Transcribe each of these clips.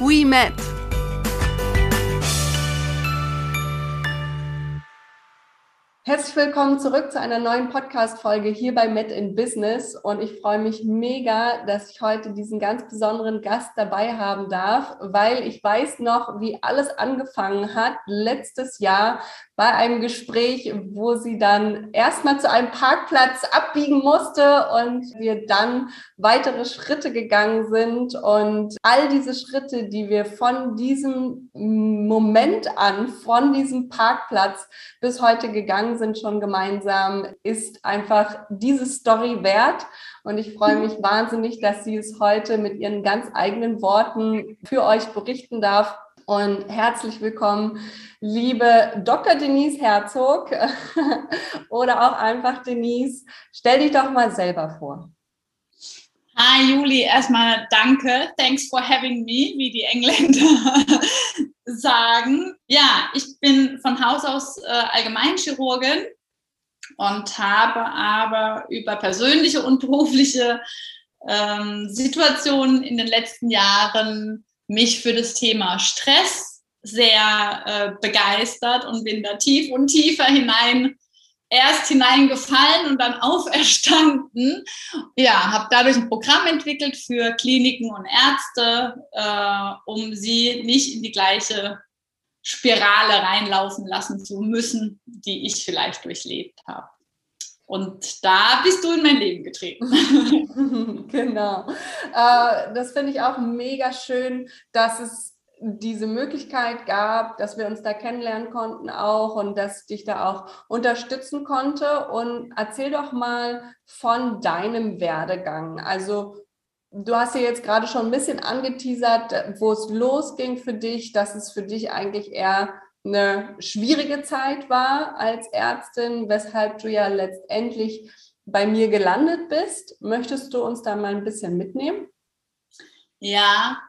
we met. Herzlich willkommen zurück zu einer neuen Podcast-Folge hier bei Met in Business. Und ich freue mich mega, dass ich heute diesen ganz besonderen Gast dabei haben darf, weil ich weiß noch, wie alles angefangen hat letztes Jahr bei einem Gespräch, wo sie dann erstmal zu einem Parkplatz abbiegen musste und wir dann weitere Schritte gegangen sind. Und all diese Schritte, die wir von diesem Moment an, von diesem Parkplatz bis heute gegangen sind, schon gemeinsam, ist einfach diese Story wert. Und ich freue mich wahnsinnig, dass sie es heute mit ihren ganz eigenen Worten für euch berichten darf. Und herzlich willkommen, liebe Dr. Denise Herzog oder auch einfach Denise. Stell dich doch mal selber vor. Hi Juli, erstmal danke. Thanks for having me, wie die Engländer sagen. Ja, ich bin von Haus aus äh, Allgemeinchirurgin und habe aber über persönliche und berufliche ähm, Situationen in den letzten Jahren mich für das Thema Stress sehr äh, begeistert und bin da tief und tiefer hinein, erst hineingefallen und dann auferstanden. Ja, habe dadurch ein Programm entwickelt für Kliniken und Ärzte, äh, um sie nicht in die gleiche Spirale reinlaufen lassen zu müssen, die ich vielleicht durchlebt habe. Und da bist du in mein Leben getreten. genau. Äh, das finde ich auch mega schön, dass es diese Möglichkeit gab, dass wir uns da kennenlernen konnten auch und dass dich da auch unterstützen konnte. Und erzähl doch mal von deinem Werdegang. Also du hast ja jetzt gerade schon ein bisschen angeteasert, wo es losging für dich, dass es für dich eigentlich eher eine schwierige Zeit war als Ärztin, weshalb du ja letztendlich bei mir gelandet bist. Möchtest du uns da mal ein bisschen mitnehmen? Ja,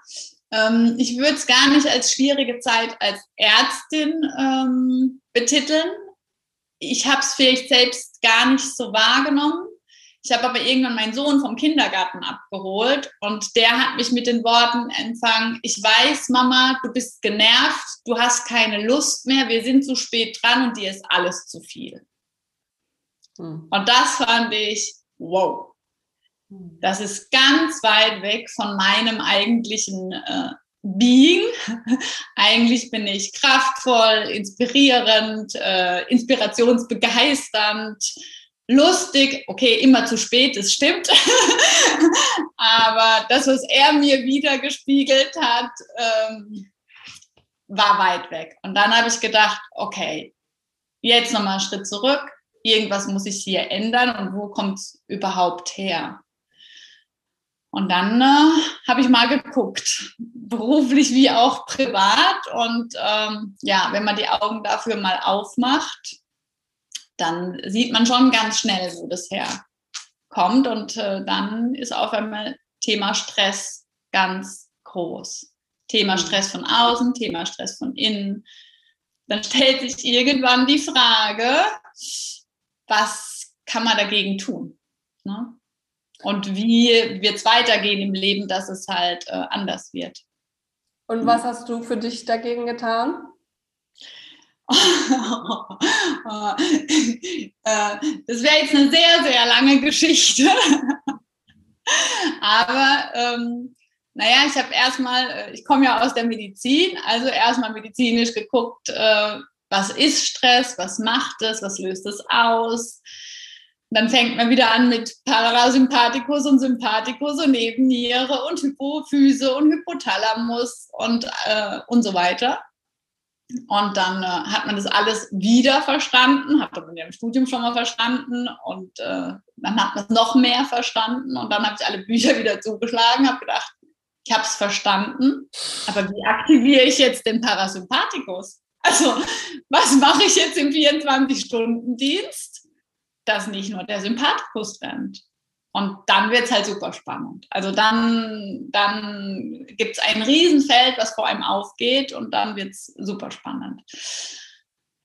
ähm, ich würde es gar nicht als schwierige Zeit als Ärztin ähm, betiteln. Ich habe es vielleicht selbst gar nicht so wahrgenommen. Ich habe aber irgendwann meinen Sohn vom Kindergarten abgeholt und der hat mich mit den Worten empfangen, ich weiß, Mama, du bist genervt, du hast keine Lust mehr, wir sind zu spät dran und dir ist alles zu viel. Hm. Und das fand ich, wow. Hm. Das ist ganz weit weg von meinem eigentlichen äh, Being. Eigentlich bin ich kraftvoll, inspirierend, äh, inspirationsbegeisternd, lustig, okay, immer zu spät, das stimmt. Aber das, was er mir wieder gespiegelt hat, ähm, war weit weg. Und dann habe ich gedacht, okay, jetzt nochmal einen Schritt zurück. Irgendwas muss ich hier ändern und wo kommt es überhaupt her? Und dann äh, habe ich mal geguckt, beruflich wie auch privat. Und ähm, ja, wenn man die Augen dafür mal aufmacht, dann sieht man schon ganz schnell, wo das herkommt. Und äh, dann ist auf einmal Thema Stress ganz groß. Thema mhm. Stress von außen, Thema Stress von innen. Dann stellt sich irgendwann die Frage, was kann man dagegen tun? Ne? Und wie wird es weitergehen im Leben, dass es halt äh, anders wird? Und was hast du für dich dagegen getan? Äh, das wäre jetzt eine sehr, sehr lange Geschichte. Aber ähm, naja, ich habe erstmal, äh, ich komme ja aus der Medizin, also erstmal medizinisch geguckt, äh, was ist Stress, was macht es, was löst es aus. Dann fängt man wieder an mit Parasympathikus und Sympathikus und Nebenniere und Hypophyse und Hypothalamus und, äh, und so weiter. Und dann äh, hat man das alles wieder verstanden, hat man ja im Studium schon mal verstanden und äh, dann hat man es noch mehr verstanden und dann habe ich alle Bücher wieder zugeschlagen, habe gedacht, ich habe es verstanden, aber wie aktiviere ich jetzt den Parasympathikus? Also, was mache ich jetzt im 24-Stunden-Dienst? Dass nicht nur der Sympathikus rennt. Und dann wird es halt super spannend. Also dann, dann gibt es ein Riesenfeld, was vor einem aufgeht und dann wird es super spannend.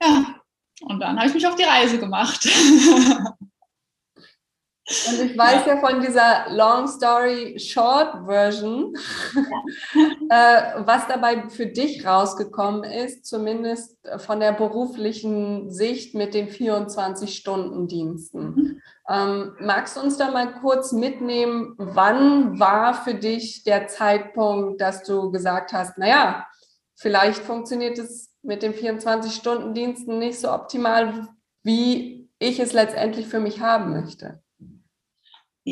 Ja, und dann habe ich mich auf die Reise gemacht. Und ich weiß ja, ja von dieser Long Story Short Version, ja. äh, was dabei für dich rausgekommen ist, zumindest von der beruflichen Sicht mit den 24-Stunden-Diensten. Mhm. Ähm, magst du uns da mal kurz mitnehmen, wann war für dich der Zeitpunkt, dass du gesagt hast, naja, vielleicht funktioniert es mit den 24-Stunden-Diensten nicht so optimal, wie ich es letztendlich für mich haben möchte?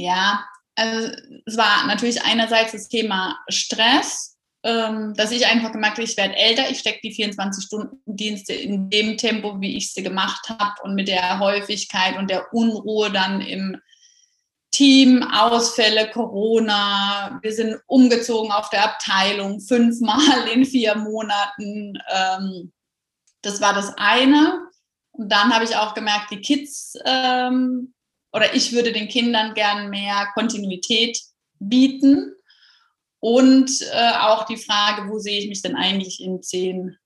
Ja, also es war natürlich einerseits das Thema Stress, ähm, dass ich einfach gemerkt habe, ich werde älter, ich stecke die 24-Stunden-Dienste in dem Tempo, wie ich sie gemacht habe und mit der Häufigkeit und der Unruhe dann im Team, Ausfälle, Corona, wir sind umgezogen auf der Abteilung fünfmal in vier Monaten. Ähm, das war das eine. Und dann habe ich auch gemerkt, die Kids ähm, oder ich würde den Kindern gern mehr Kontinuität bieten. Und äh, auch die Frage, wo sehe ich mich denn eigentlich in zehn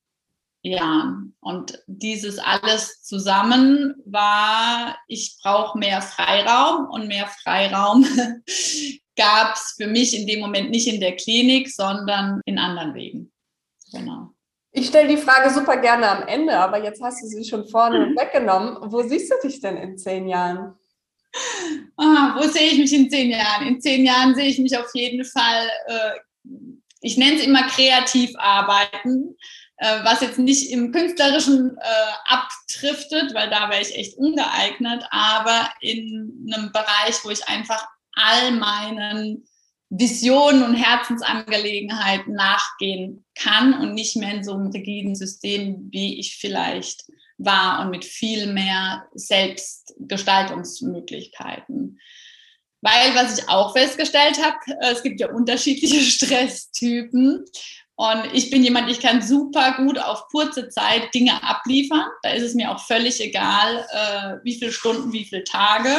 Jahren? Und dieses alles zusammen war, ich brauche mehr Freiraum und mehr Freiraum gab es für mich in dem Moment nicht in der Klinik, sondern in anderen Wegen. Genau. Ich stelle die Frage super gerne am Ende, aber jetzt hast du sie schon vorne mhm. weggenommen. Wo siehst du dich denn in zehn Jahren? Ah, wo sehe ich mich in zehn Jahren? In zehn Jahren sehe ich mich auf jeden Fall, äh, ich nenne es immer kreativ arbeiten, äh, was jetzt nicht im künstlerischen äh, abdriftet, weil da wäre ich echt ungeeignet, aber in einem Bereich, wo ich einfach all meinen Visionen und Herzensangelegenheiten nachgehen kann und nicht mehr in so einem rigiden System, wie ich vielleicht war und mit viel mehr Selbstgestaltungsmöglichkeiten. Weil, was ich auch festgestellt habe, es gibt ja unterschiedliche Stresstypen. Und ich bin jemand, ich kann super gut auf kurze Zeit Dinge abliefern. Da ist es mir auch völlig egal, äh, wie viele Stunden, wie viele Tage.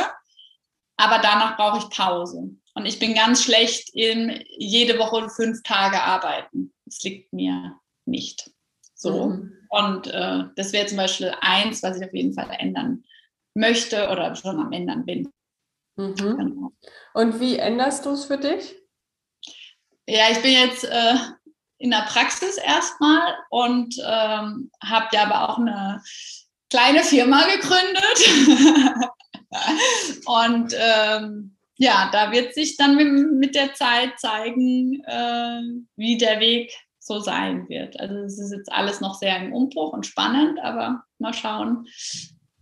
Aber danach brauche ich Pause. Und ich bin ganz schlecht in jede Woche fünf Tage arbeiten. Das liegt mir nicht. So. Mhm. Und äh, das wäre zum Beispiel eins, was ich auf jeden Fall ändern möchte oder schon am ändern bin. Mhm. Genau. Und wie änderst du es für dich? Ja, ich bin jetzt äh, in der Praxis erstmal und ähm, habe ja aber auch eine kleine Firma gegründet. und ähm, ja, da wird sich dann mit, mit der Zeit zeigen, äh, wie der Weg so sein wird. Also es ist jetzt alles noch sehr im Umbruch und spannend, aber mal schauen,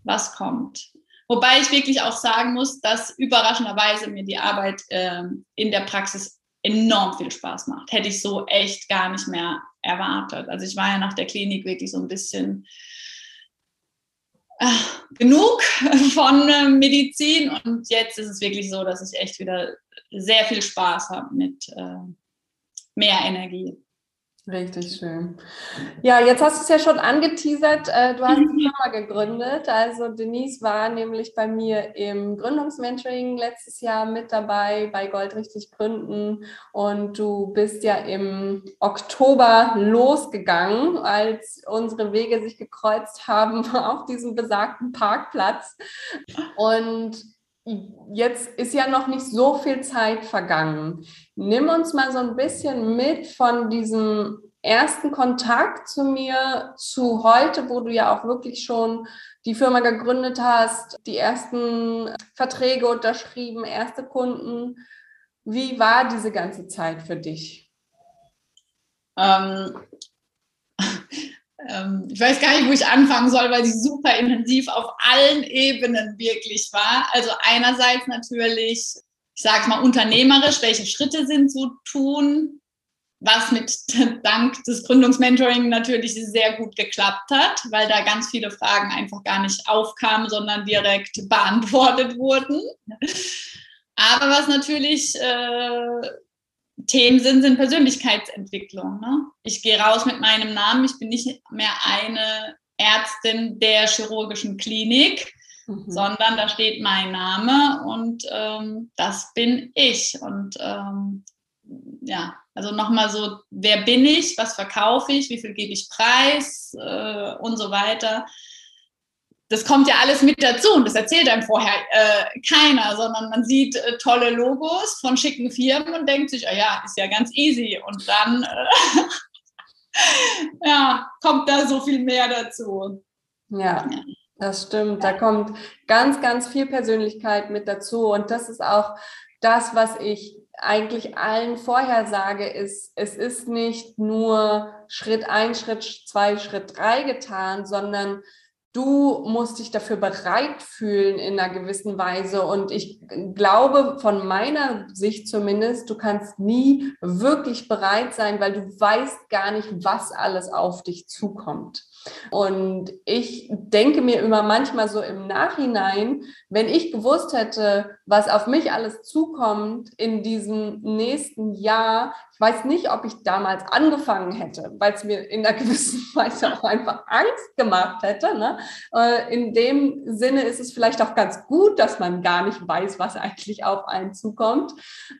was kommt. Wobei ich wirklich auch sagen muss, dass überraschenderweise mir die Arbeit äh, in der Praxis enorm viel Spaß macht. Hätte ich so echt gar nicht mehr erwartet. Also ich war ja nach der Klinik wirklich so ein bisschen äh, genug von äh, Medizin und jetzt ist es wirklich so, dass ich echt wieder sehr viel Spaß habe mit äh, mehr Energie. Richtig schön. Ja, jetzt hast du es ja schon angeteasert. Äh, du hast eine Firma gegründet. Also Denise war nämlich bei mir im Gründungsmentoring letztes Jahr mit dabei bei Gold richtig gründen. Und du bist ja im Oktober losgegangen, als unsere Wege sich gekreuzt haben auf diesem besagten Parkplatz. Und Jetzt ist ja noch nicht so viel Zeit vergangen. Nimm uns mal so ein bisschen mit von diesem ersten Kontakt zu mir zu heute, wo du ja auch wirklich schon die Firma gegründet hast, die ersten Verträge unterschrieben, erste Kunden. Wie war diese ganze Zeit für dich? Ähm, ich weiß gar nicht, wo ich anfangen soll, weil sie super intensiv auf allen Ebenen wirklich war. Also einerseits natürlich, ich sage mal unternehmerisch, welche Schritte sind zu tun, was mit dank des Gründungsmentoring natürlich sehr gut geklappt hat, weil da ganz viele Fragen einfach gar nicht aufkamen, sondern direkt beantwortet wurden. Aber was natürlich äh, Themen sind, sind Persönlichkeitsentwicklung. Ne? Ich gehe raus mit meinem Namen. Ich bin nicht mehr eine Ärztin der chirurgischen Klinik, mhm. sondern da steht mein Name und ähm, das bin ich. Und ähm, ja, also nochmal so, wer bin ich, was verkaufe ich, wie viel gebe ich preis äh, und so weiter. Das kommt ja alles mit dazu und das erzählt einem vorher äh, keiner, sondern man sieht äh, tolle Logos von schicken Firmen und denkt sich, oh ja, ist ja ganz easy. Und dann äh, ja, kommt da so viel mehr dazu. Ja. Das stimmt, da kommt ganz, ganz viel Persönlichkeit mit dazu. Und das ist auch das, was ich eigentlich allen vorher sage, ist, es ist nicht nur Schritt ein, Schritt zwei, Schritt drei getan, sondern du musst dich dafür bereit fühlen in einer gewissen Weise. Und ich glaube, von meiner Sicht zumindest, du kannst nie wirklich bereit sein, weil du weißt gar nicht, was alles auf dich zukommt. Und ich denke mir immer manchmal so im Nachhinein, wenn ich gewusst hätte, was auf mich alles zukommt in diesem nächsten Jahr, ich weiß nicht, ob ich damals angefangen hätte, weil es mir in einer gewissen Weise auch einfach Angst gemacht hätte. Ne? Äh, in dem Sinne ist es vielleicht auch ganz gut, dass man gar nicht weiß, was eigentlich auf einen zukommt.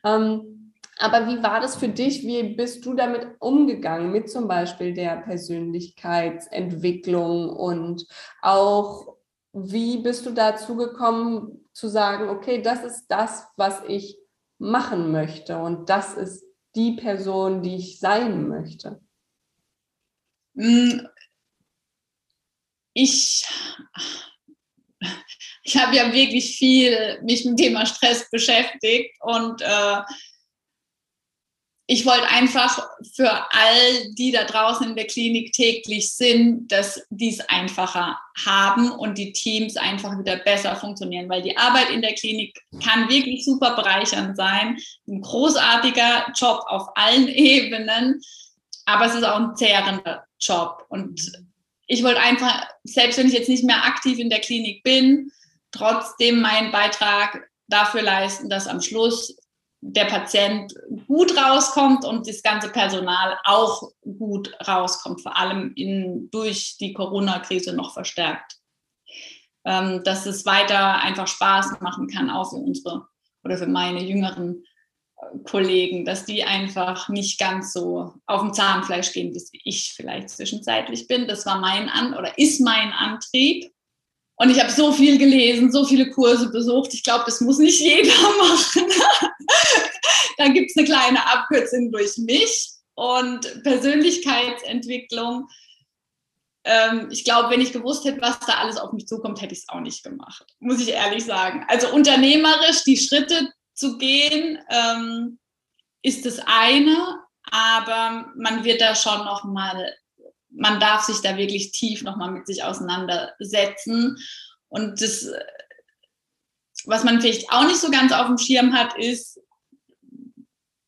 Ähm, aber wie war das für dich? Wie bist du damit umgegangen, mit zum Beispiel der Persönlichkeitsentwicklung und auch wie bist du dazu gekommen zu sagen, okay, das ist das, was ich machen möchte und das ist die Person, die ich sein möchte? Hm, ich, ich habe ja wirklich viel mich mit dem Thema Stress beschäftigt und äh, ich wollte einfach für all die da draußen in der Klinik täglich sind, dass die es einfacher haben und die Teams einfach wieder besser funktionieren, weil die Arbeit in der Klinik kann wirklich super bereichernd sein. Ein großartiger Job auf allen Ebenen, aber es ist auch ein zehrender Job. Und ich wollte einfach, selbst wenn ich jetzt nicht mehr aktiv in der Klinik bin, trotzdem meinen Beitrag dafür leisten, dass am Schluss der Patient gut rauskommt und das ganze Personal auch gut rauskommt, vor allem in, durch die Corona-Krise noch verstärkt. Ähm, dass es weiter einfach Spaß machen kann, auch für unsere oder für meine jüngeren äh, Kollegen, dass die einfach nicht ganz so auf dem Zahnfleisch gehen, wie ich vielleicht zwischenzeitlich bin. Das war mein An oder ist mein Antrieb. Und ich habe so viel gelesen, so viele Kurse besucht. Ich glaube, das muss nicht jeder machen. da gibt es eine kleine Abkürzung durch mich und Persönlichkeitsentwicklung. Ähm, ich glaube, wenn ich gewusst hätte, was da alles auf mich zukommt, hätte ich es auch nicht gemacht, muss ich ehrlich sagen. Also unternehmerisch die Schritte zu gehen, ähm, ist das eine, aber man wird da schon noch mal man darf sich da wirklich tief nochmal mit sich auseinandersetzen. Und das, was man vielleicht auch nicht so ganz auf dem Schirm hat, ist,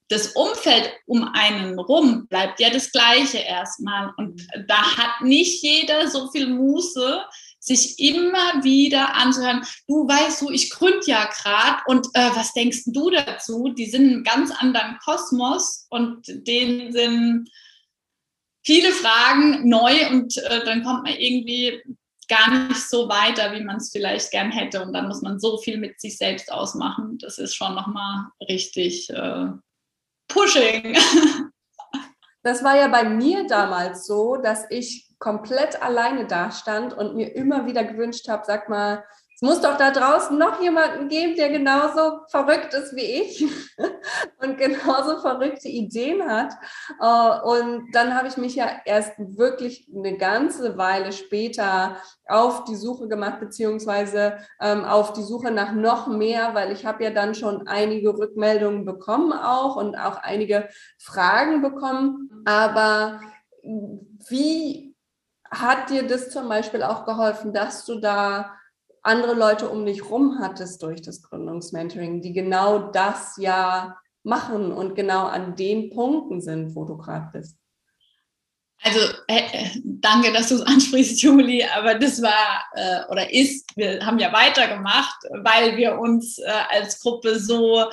das Umfeld um einen rum bleibt ja das gleiche erstmal. Und da hat nicht jeder so viel Muße, sich immer wieder anzuhören, du weißt du, ich gründe ja gerade und äh, was denkst du dazu? Die sind in einem ganz anderen Kosmos und denen sind viele Fragen neu und äh, dann kommt man irgendwie gar nicht so weiter, wie man es vielleicht gern hätte. Und dann muss man so viel mit sich selbst ausmachen. Das ist schon nochmal richtig äh, pushing. Das war ja bei mir damals so, dass ich komplett alleine dastand und mir immer wieder gewünscht habe, sag mal, muss doch da draußen noch jemanden geben, der genauso verrückt ist wie ich und genauso verrückte Ideen hat. Äh, und dann habe ich mich ja erst wirklich eine ganze Weile später auf die Suche gemacht, beziehungsweise ähm, auf die Suche nach noch mehr, weil ich habe ja dann schon einige Rückmeldungen bekommen auch und auch einige Fragen bekommen. Aber wie hat dir das zum Beispiel auch geholfen, dass du da andere Leute um dich rum hattest durch das Gründungsmentoring, die genau das ja machen und genau an den Punkten sind, wo du gerade bist? Also äh, äh danke, dass du es ansprichst, Juli, aber das war äh, oder ist, wir haben ja weitergemacht, weil wir uns als Gruppe so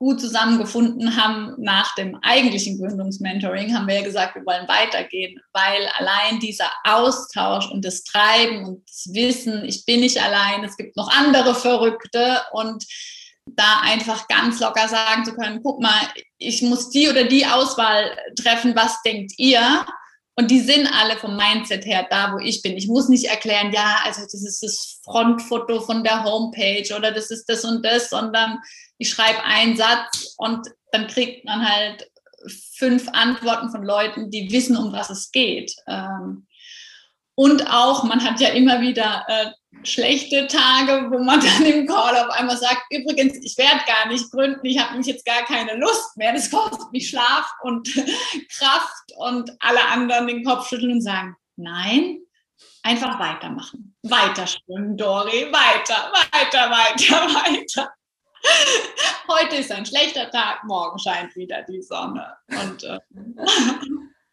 gut zusammengefunden haben nach dem eigentlichen Gründungsmentoring, haben wir ja gesagt, wir wollen weitergehen, weil allein dieser Austausch und das Treiben und das Wissen, ich bin nicht allein, es gibt noch andere Verrückte und da einfach ganz locker sagen zu können, guck mal, ich muss die oder die Auswahl treffen, was denkt ihr? Und die sind alle vom Mindset her da, wo ich bin. Ich muss nicht erklären, ja, also das ist das Frontfoto von der Homepage oder das ist das und das, sondern ich schreibe einen Satz und dann kriegt man halt fünf Antworten von Leuten, die wissen, um was es geht. Ähm, und auch, man hat ja immer wieder äh, schlechte Tage, wo man dann im Call auf einmal sagt, übrigens, ich werde gar nicht gründen, ich habe mich jetzt gar keine Lust mehr, das kostet mich Schlaf und Kraft und alle anderen den Kopf schütteln und sagen, nein, einfach weitermachen. Weiter schwimmen, Dori, weiter, weiter, weiter, weiter. Heute ist ein schlechter Tag, morgen scheint wieder die Sonne. Und äh,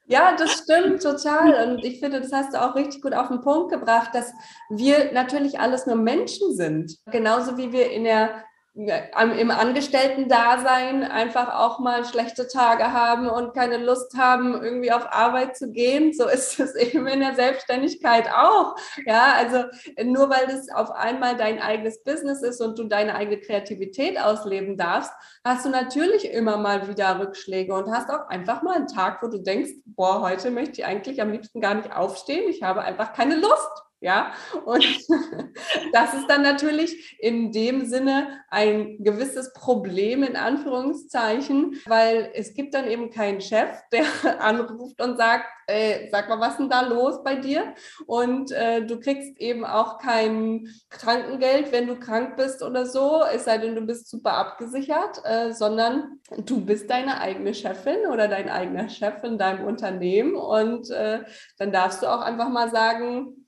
Ja, das stimmt total. Und ich finde, das hast du auch richtig gut auf den Punkt gebracht, dass wir natürlich alles nur Menschen sind. Genauso wie wir in der im Angestellten-Dasein einfach auch mal schlechte Tage haben und keine Lust haben, irgendwie auf Arbeit zu gehen. So ist es eben in der Selbstständigkeit auch. Ja, also nur weil das auf einmal dein eigenes Business ist und du deine eigene Kreativität ausleben darfst, hast du natürlich immer mal wieder Rückschläge und hast auch einfach mal einen Tag, wo du denkst, boah, heute möchte ich eigentlich am liebsten gar nicht aufstehen. Ich habe einfach keine Lust. Ja, und das ist dann natürlich in dem Sinne ein gewisses Problem in Anführungszeichen, weil es gibt dann eben keinen Chef, der anruft und sagt, äh, sag mal, was ist denn da los bei dir? Und äh, du kriegst eben auch kein Krankengeld, wenn du krank bist oder so, es sei denn, du bist super abgesichert, äh, sondern du bist deine eigene Chefin oder dein eigener Chef in deinem Unternehmen und äh, dann darfst du auch einfach mal sagen,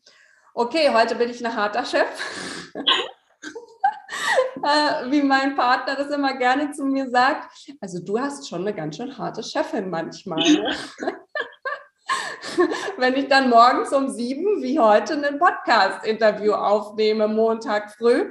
okay, heute bin ich ein harter Chef. äh, wie mein Partner das immer gerne zu mir sagt. Also du hast schon eine ganz schön harte Chefin manchmal. Ne? Wenn ich dann morgens um sieben, wie heute, ein Podcast-Interview aufnehme, Montag früh,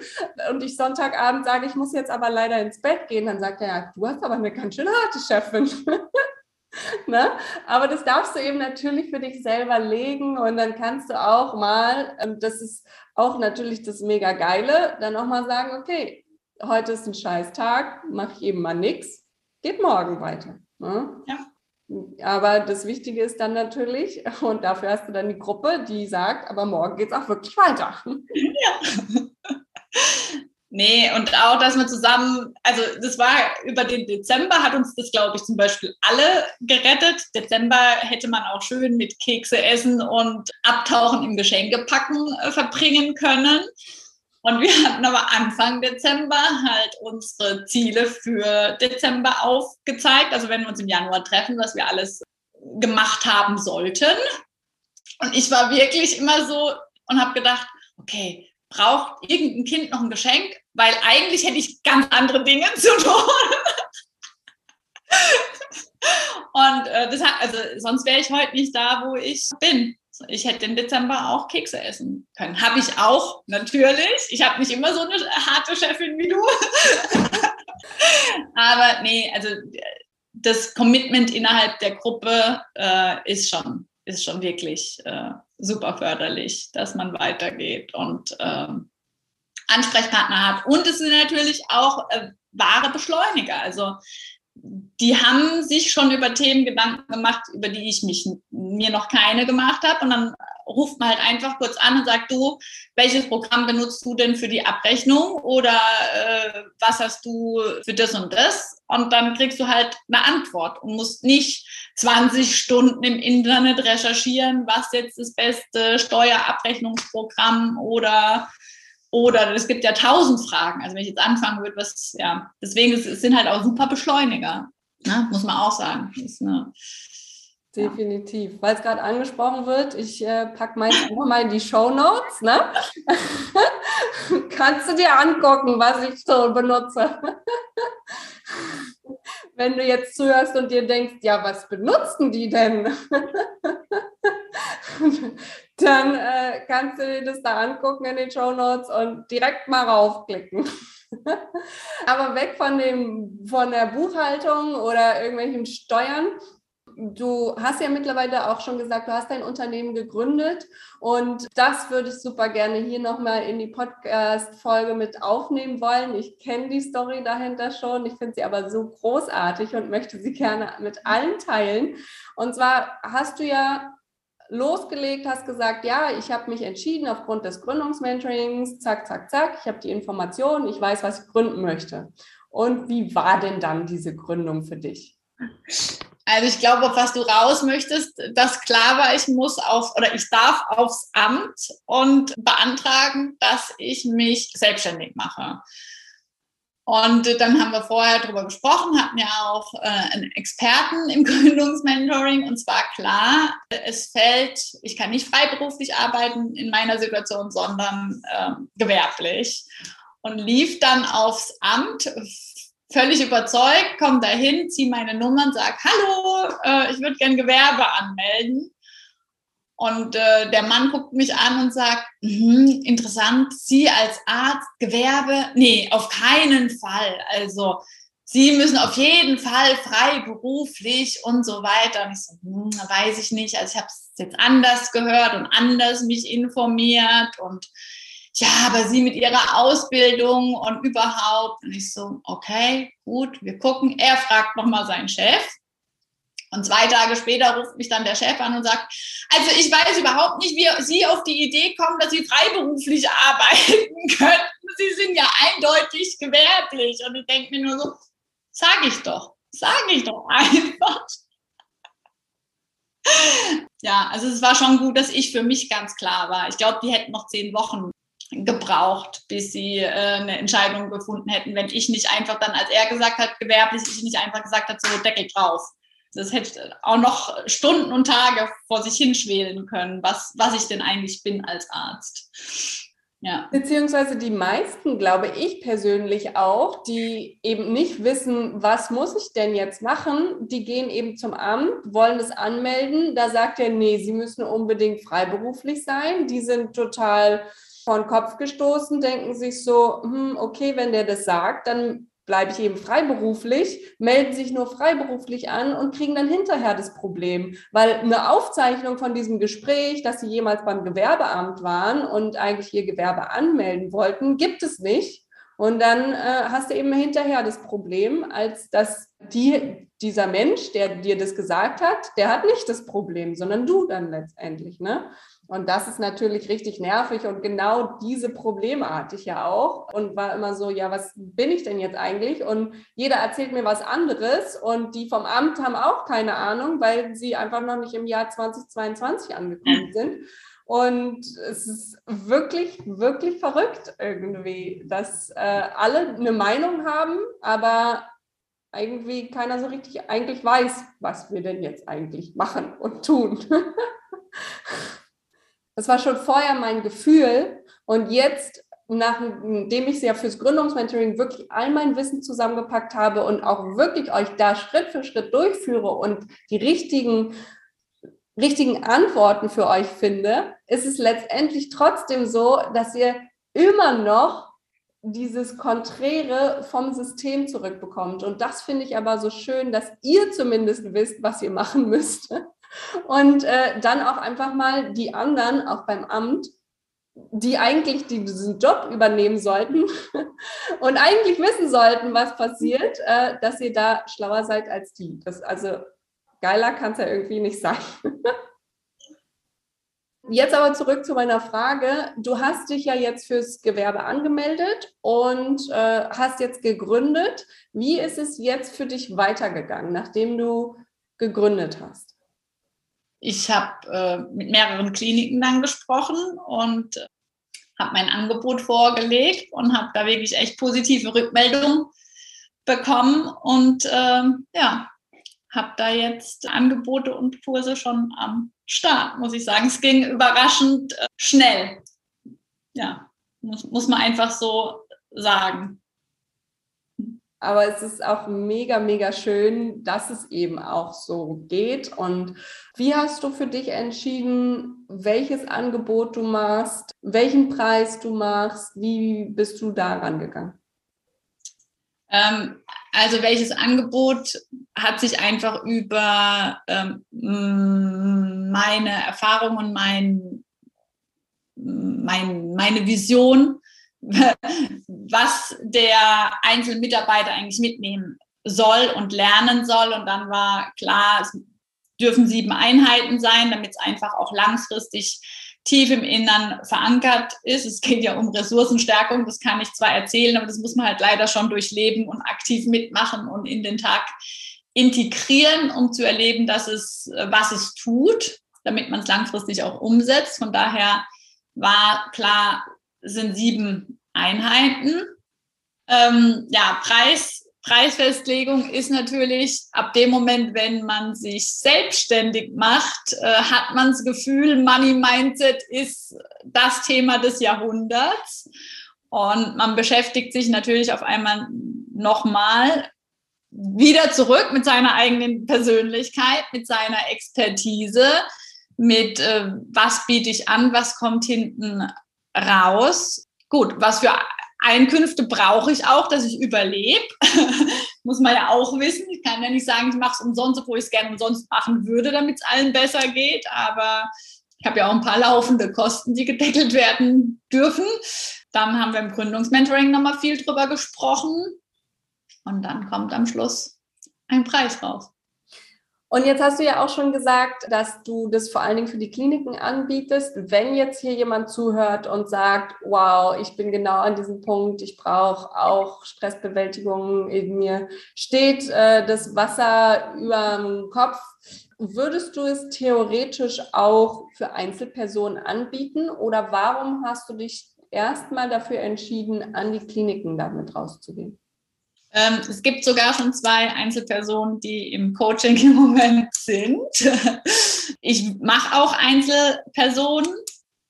und ich Sonntagabend sage, ich muss jetzt aber leider ins Bett gehen, dann sagt er, ja, du hast aber eine ganz schön harte Chefin. Ne? Aber das darfst du eben natürlich für dich selber legen und dann kannst du auch mal, ähm, das ist auch natürlich das mega geile, dann auch mal sagen, okay, heute ist ein scheiß Tag, mache ich eben mal nichts, geht morgen weiter. Ne? Ja. Aber das Wichtige ist dann natürlich, und dafür hast du dann die Gruppe, die sagt, aber morgen geht es auch wirklich weiter. Ja. Nee, und auch, dass wir zusammen, also das war über den Dezember, hat uns das, glaube ich, zum Beispiel alle gerettet. Dezember hätte man auch schön mit Kekse essen und Abtauchen im Geschenkepacken äh, verbringen können. Und wir hatten aber Anfang Dezember halt unsere Ziele für Dezember aufgezeigt. Also wenn wir uns im Januar treffen, was wir alles gemacht haben sollten. Und ich war wirklich immer so und habe gedacht, okay, braucht irgendein Kind noch ein Geschenk, weil eigentlich hätte ich ganz andere Dinge zu tun. Und äh, das hat, also sonst wäre ich heute nicht da, wo ich bin. Ich hätte im Dezember auch Kekse essen können. Habe ich auch, natürlich. Ich habe nicht immer so eine harte Chefin wie du. Aber nee, also das Commitment innerhalb der Gruppe äh, ist schon ist schon wirklich äh, super förderlich, dass man weitergeht und ähm, Ansprechpartner hat. Und es sind natürlich auch äh, wahre Beschleuniger. Also die haben sich schon über Themen Gedanken gemacht, über die ich mich mir noch keine gemacht habe. Und dann ruft man halt einfach kurz an und sagt, du, welches Programm benutzt du denn für die Abrechnung oder äh, was hast du für das und das? Und dann kriegst du halt eine Antwort und musst nicht 20 Stunden im Internet recherchieren, was jetzt das beste Steuerabrechnungsprogramm oder oder es gibt ja tausend Fragen. Also wenn ich jetzt anfangen würde, was, ja, deswegen es, es sind halt auch super Beschleuniger, ne? muss man auch sagen. Eine, Definitiv. Weil es gerade angesprochen wird, ich äh, packe meistens mal in die Show Notes. Ne? Kannst du dir angucken, was ich so benutze. Wenn du jetzt zuhörst und dir denkst, ja, was benutzen die denn? Dann äh, kannst du dir das da angucken in den Show Notes und direkt mal raufklicken. Aber weg von dem, von der Buchhaltung oder irgendwelchen Steuern Du hast ja mittlerweile auch schon gesagt, du hast dein Unternehmen gegründet und das würde ich super gerne hier nochmal in die Podcast-Folge mit aufnehmen wollen. Ich kenne die Story dahinter schon, ich finde sie aber so großartig und möchte sie gerne mit allen teilen. Und zwar hast du ja losgelegt, hast gesagt, ja, ich habe mich entschieden aufgrund des Gründungsmentorings, zack, zack, zack, ich habe die Informationen, ich weiß, was ich gründen möchte. Und wie war denn dann diese Gründung für dich? Also ich glaube, auf was du raus möchtest, dass klar war, ich muss auf oder ich darf aufs Amt und beantragen, dass ich mich selbstständig mache. Und dann haben wir vorher darüber gesprochen, hatten ja auch äh, einen Experten im Gründungsmentoring und zwar klar, es fällt, ich kann nicht freiberuflich arbeiten in meiner Situation, sondern äh, gewerblich. Und lief dann aufs Amt völlig überzeugt, komme dahin, ziehe meine Nummer und sage, hallo, äh, ich würde gern Gewerbe anmelden. Und äh, der Mann guckt mich an und sagt, mhm, interessant, Sie als Arzt, Gewerbe? Nee, auf keinen Fall. Also Sie müssen auf jeden Fall freiberuflich und so weiter. Und ich so, hm, weiß ich nicht. Also ich habe es jetzt anders gehört und anders mich informiert und ja, aber sie mit ihrer Ausbildung und überhaupt. Und ich so, okay, gut, wir gucken. Er fragt nochmal seinen Chef. Und zwei Tage später ruft mich dann der Chef an und sagt, also ich weiß überhaupt nicht, wie Sie auf die Idee kommen, dass Sie freiberuflich arbeiten könnten. Sie sind ja eindeutig gewerblich. Und ich denke mir nur so, sag ich doch, sag ich doch einfach. Ja, also es war schon gut, dass ich für mich ganz klar war. Ich glaube, die hätten noch zehn Wochen gebraucht, bis sie äh, eine Entscheidung gefunden hätten, wenn ich nicht einfach dann, als er gesagt hat, gewerblich, ich nicht einfach gesagt hat, so Deckel drauf. Das hätte auch noch Stunden und Tage vor sich hinschwelen können, was, was ich denn eigentlich bin als Arzt. Ja. Beziehungsweise die meisten, glaube ich persönlich auch, die eben nicht wissen, was muss ich denn jetzt machen, die gehen eben zum Amt, wollen es anmelden. Da sagt er, nee, sie müssen unbedingt freiberuflich sein. Die sind total vor den Kopf gestoßen, denken sich so, hm, okay, wenn der das sagt, dann bleibe ich eben freiberuflich, melden sich nur freiberuflich an und kriegen dann hinterher das Problem. Weil eine Aufzeichnung von diesem Gespräch, dass sie jemals beim Gewerbeamt waren und eigentlich ihr Gewerbe anmelden wollten, gibt es nicht. Und dann äh, hast du eben hinterher das Problem, als dass die, dieser Mensch, der dir das gesagt hat, der hat nicht das Problem, sondern du dann letztendlich. Ne? Und das ist natürlich richtig nervig und genau diese Probleme hatte ich ja auch und war immer so, ja, was bin ich denn jetzt eigentlich? Und jeder erzählt mir was anderes und die vom Amt haben auch keine Ahnung, weil sie einfach noch nicht im Jahr 2022 angekommen sind. Und es ist wirklich, wirklich verrückt irgendwie, dass äh, alle eine Meinung haben, aber irgendwie keiner so richtig eigentlich weiß, was wir denn jetzt eigentlich machen und tun. Das war schon vorher mein Gefühl. Und jetzt, nachdem ich ja fürs Gründungsmentoring wirklich all mein Wissen zusammengepackt habe und auch wirklich euch da Schritt für Schritt durchführe und die richtigen, richtigen Antworten für euch finde, ist es letztendlich trotzdem so, dass ihr immer noch dieses Konträre vom System zurückbekommt. Und das finde ich aber so schön, dass ihr zumindest wisst, was ihr machen müsst und äh, dann auch einfach mal die anderen, auch beim Amt, die eigentlich diesen Job übernehmen sollten und eigentlich wissen sollten, was passiert, äh, dass ihr da schlauer seid als die. Das, also geiler kann es ja irgendwie nicht sein. Jetzt aber zurück zu meiner Frage. Du hast dich ja jetzt fürs Gewerbe angemeldet und äh, hast jetzt gegründet. Wie ist es jetzt für dich weitergegangen, nachdem du gegründet hast? Ich habe äh, mit mehreren Kliniken dann gesprochen und äh, habe mein Angebot vorgelegt und habe da wirklich echt positive Rückmeldungen bekommen und äh, ja, habe da jetzt Angebote und Kurse schon am Start, muss ich sagen. Es ging überraschend äh, schnell. Ja, muss, muss man einfach so sagen. Aber es ist auch mega, mega schön, dass es eben auch so geht. Und wie hast du für dich entschieden, welches Angebot du machst, welchen Preis du machst? Wie bist du da rangegangen? Ähm, also welches Angebot hat sich einfach über ähm, meine Erfahrung und mein, mein, meine Vision, was der einzelne Mitarbeiter eigentlich mitnehmen soll und lernen soll. Und dann war klar, es dürfen sieben Einheiten sein, damit es einfach auch langfristig tief im Innern verankert ist. Es geht ja um Ressourcenstärkung, das kann ich zwar erzählen, aber das muss man halt leider schon durchleben und aktiv mitmachen und in den Tag integrieren, um zu erleben, dass es, was es tut, damit man es langfristig auch umsetzt. Von daher war klar, sind sieben Einheiten. Ähm, ja, Preis Preisfestlegung ist natürlich ab dem Moment, wenn man sich selbstständig macht, äh, hat man das Gefühl, Money Mindset ist das Thema des Jahrhunderts. Und man beschäftigt sich natürlich auf einmal nochmal wieder zurück mit seiner eigenen Persönlichkeit, mit seiner Expertise, mit äh, was biete ich an, was kommt hinten raus. Gut, was für Einkünfte brauche ich auch, dass ich überlebe. Muss man ja auch wissen. Ich kann ja nicht sagen, ich mache es umsonst, obwohl ich es gerne umsonst machen würde, damit es allen besser geht. Aber ich habe ja auch ein paar laufende Kosten, die gedeckelt werden dürfen. Dann haben wir im Gründungsmentoring nochmal viel drüber gesprochen. Und dann kommt am Schluss ein Preis raus. Und jetzt hast du ja auch schon gesagt, dass du das vor allen Dingen für die Kliniken anbietest. Wenn jetzt hier jemand zuhört und sagt, wow, ich bin genau an diesem Punkt, ich brauche auch Stressbewältigung, in mir steht äh, das Wasser über dem Kopf, würdest du es theoretisch auch für Einzelpersonen anbieten oder warum hast du dich erstmal dafür entschieden, an die Kliniken damit rauszugehen? Ähm, es gibt sogar schon zwei Einzelpersonen, die im Coaching im Moment sind. Ich mache auch Einzelpersonen.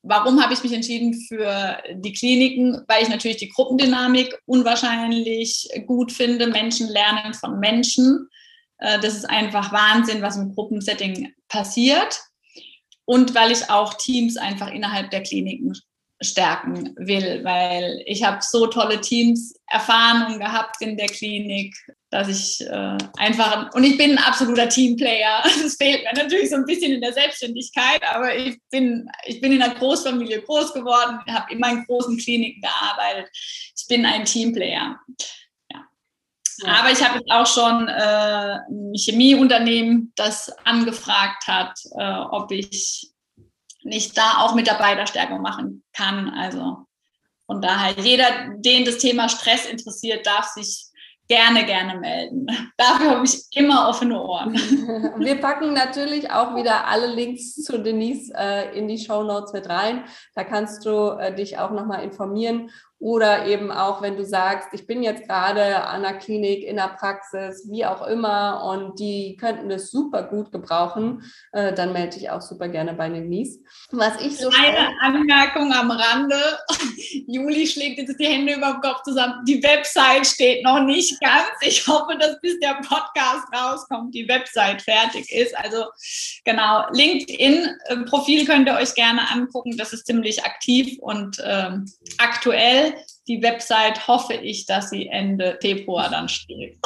Warum habe ich mich entschieden für die Kliniken? Weil ich natürlich die Gruppendynamik unwahrscheinlich gut finde. Menschen lernen von Menschen. Äh, das ist einfach Wahnsinn, was im Gruppensetting passiert. Und weil ich auch Teams einfach innerhalb der Kliniken stärken will, weil ich habe so tolle Teams erfahren und gehabt in der Klinik, dass ich äh, einfach und ich bin ein absoluter Teamplayer. Das fehlt mir natürlich so ein bisschen in der Selbstständigkeit, aber ich bin ich bin in einer Großfamilie groß geworden, habe immer in großen Kliniken gearbeitet. Ich bin ein Teamplayer. Ja. Aber ich habe jetzt auch schon äh, ein Chemieunternehmen, das angefragt hat, äh, ob ich nicht da auch Mitarbeiterstärkung machen kann. Also von daher, jeder, den das Thema Stress interessiert, darf sich gerne, gerne melden. Dafür habe ich immer offene Ohren. Wir packen natürlich auch wieder alle Links zu Denise äh, in die Show Notes mit rein. Da kannst du äh, dich auch nochmal informieren oder eben auch, wenn du sagst, ich bin jetzt gerade an der Klinik, in der Praxis, wie auch immer, und die könnten das super gut gebrauchen, äh, dann melde ich auch super gerne bei Denise. Was ich so Eine Anmerkung am Rande. Juli schlägt jetzt die Hände über den Kopf zusammen. Die Website steht noch nicht ganz. Ich hoffe, dass bis der Podcast rauskommt, die Website fertig ist. Also genau, LinkedIn-Profil könnt ihr euch gerne angucken. Das ist ziemlich aktiv und ähm, aktuell die Website hoffe ich, dass sie Ende Februar dann steht.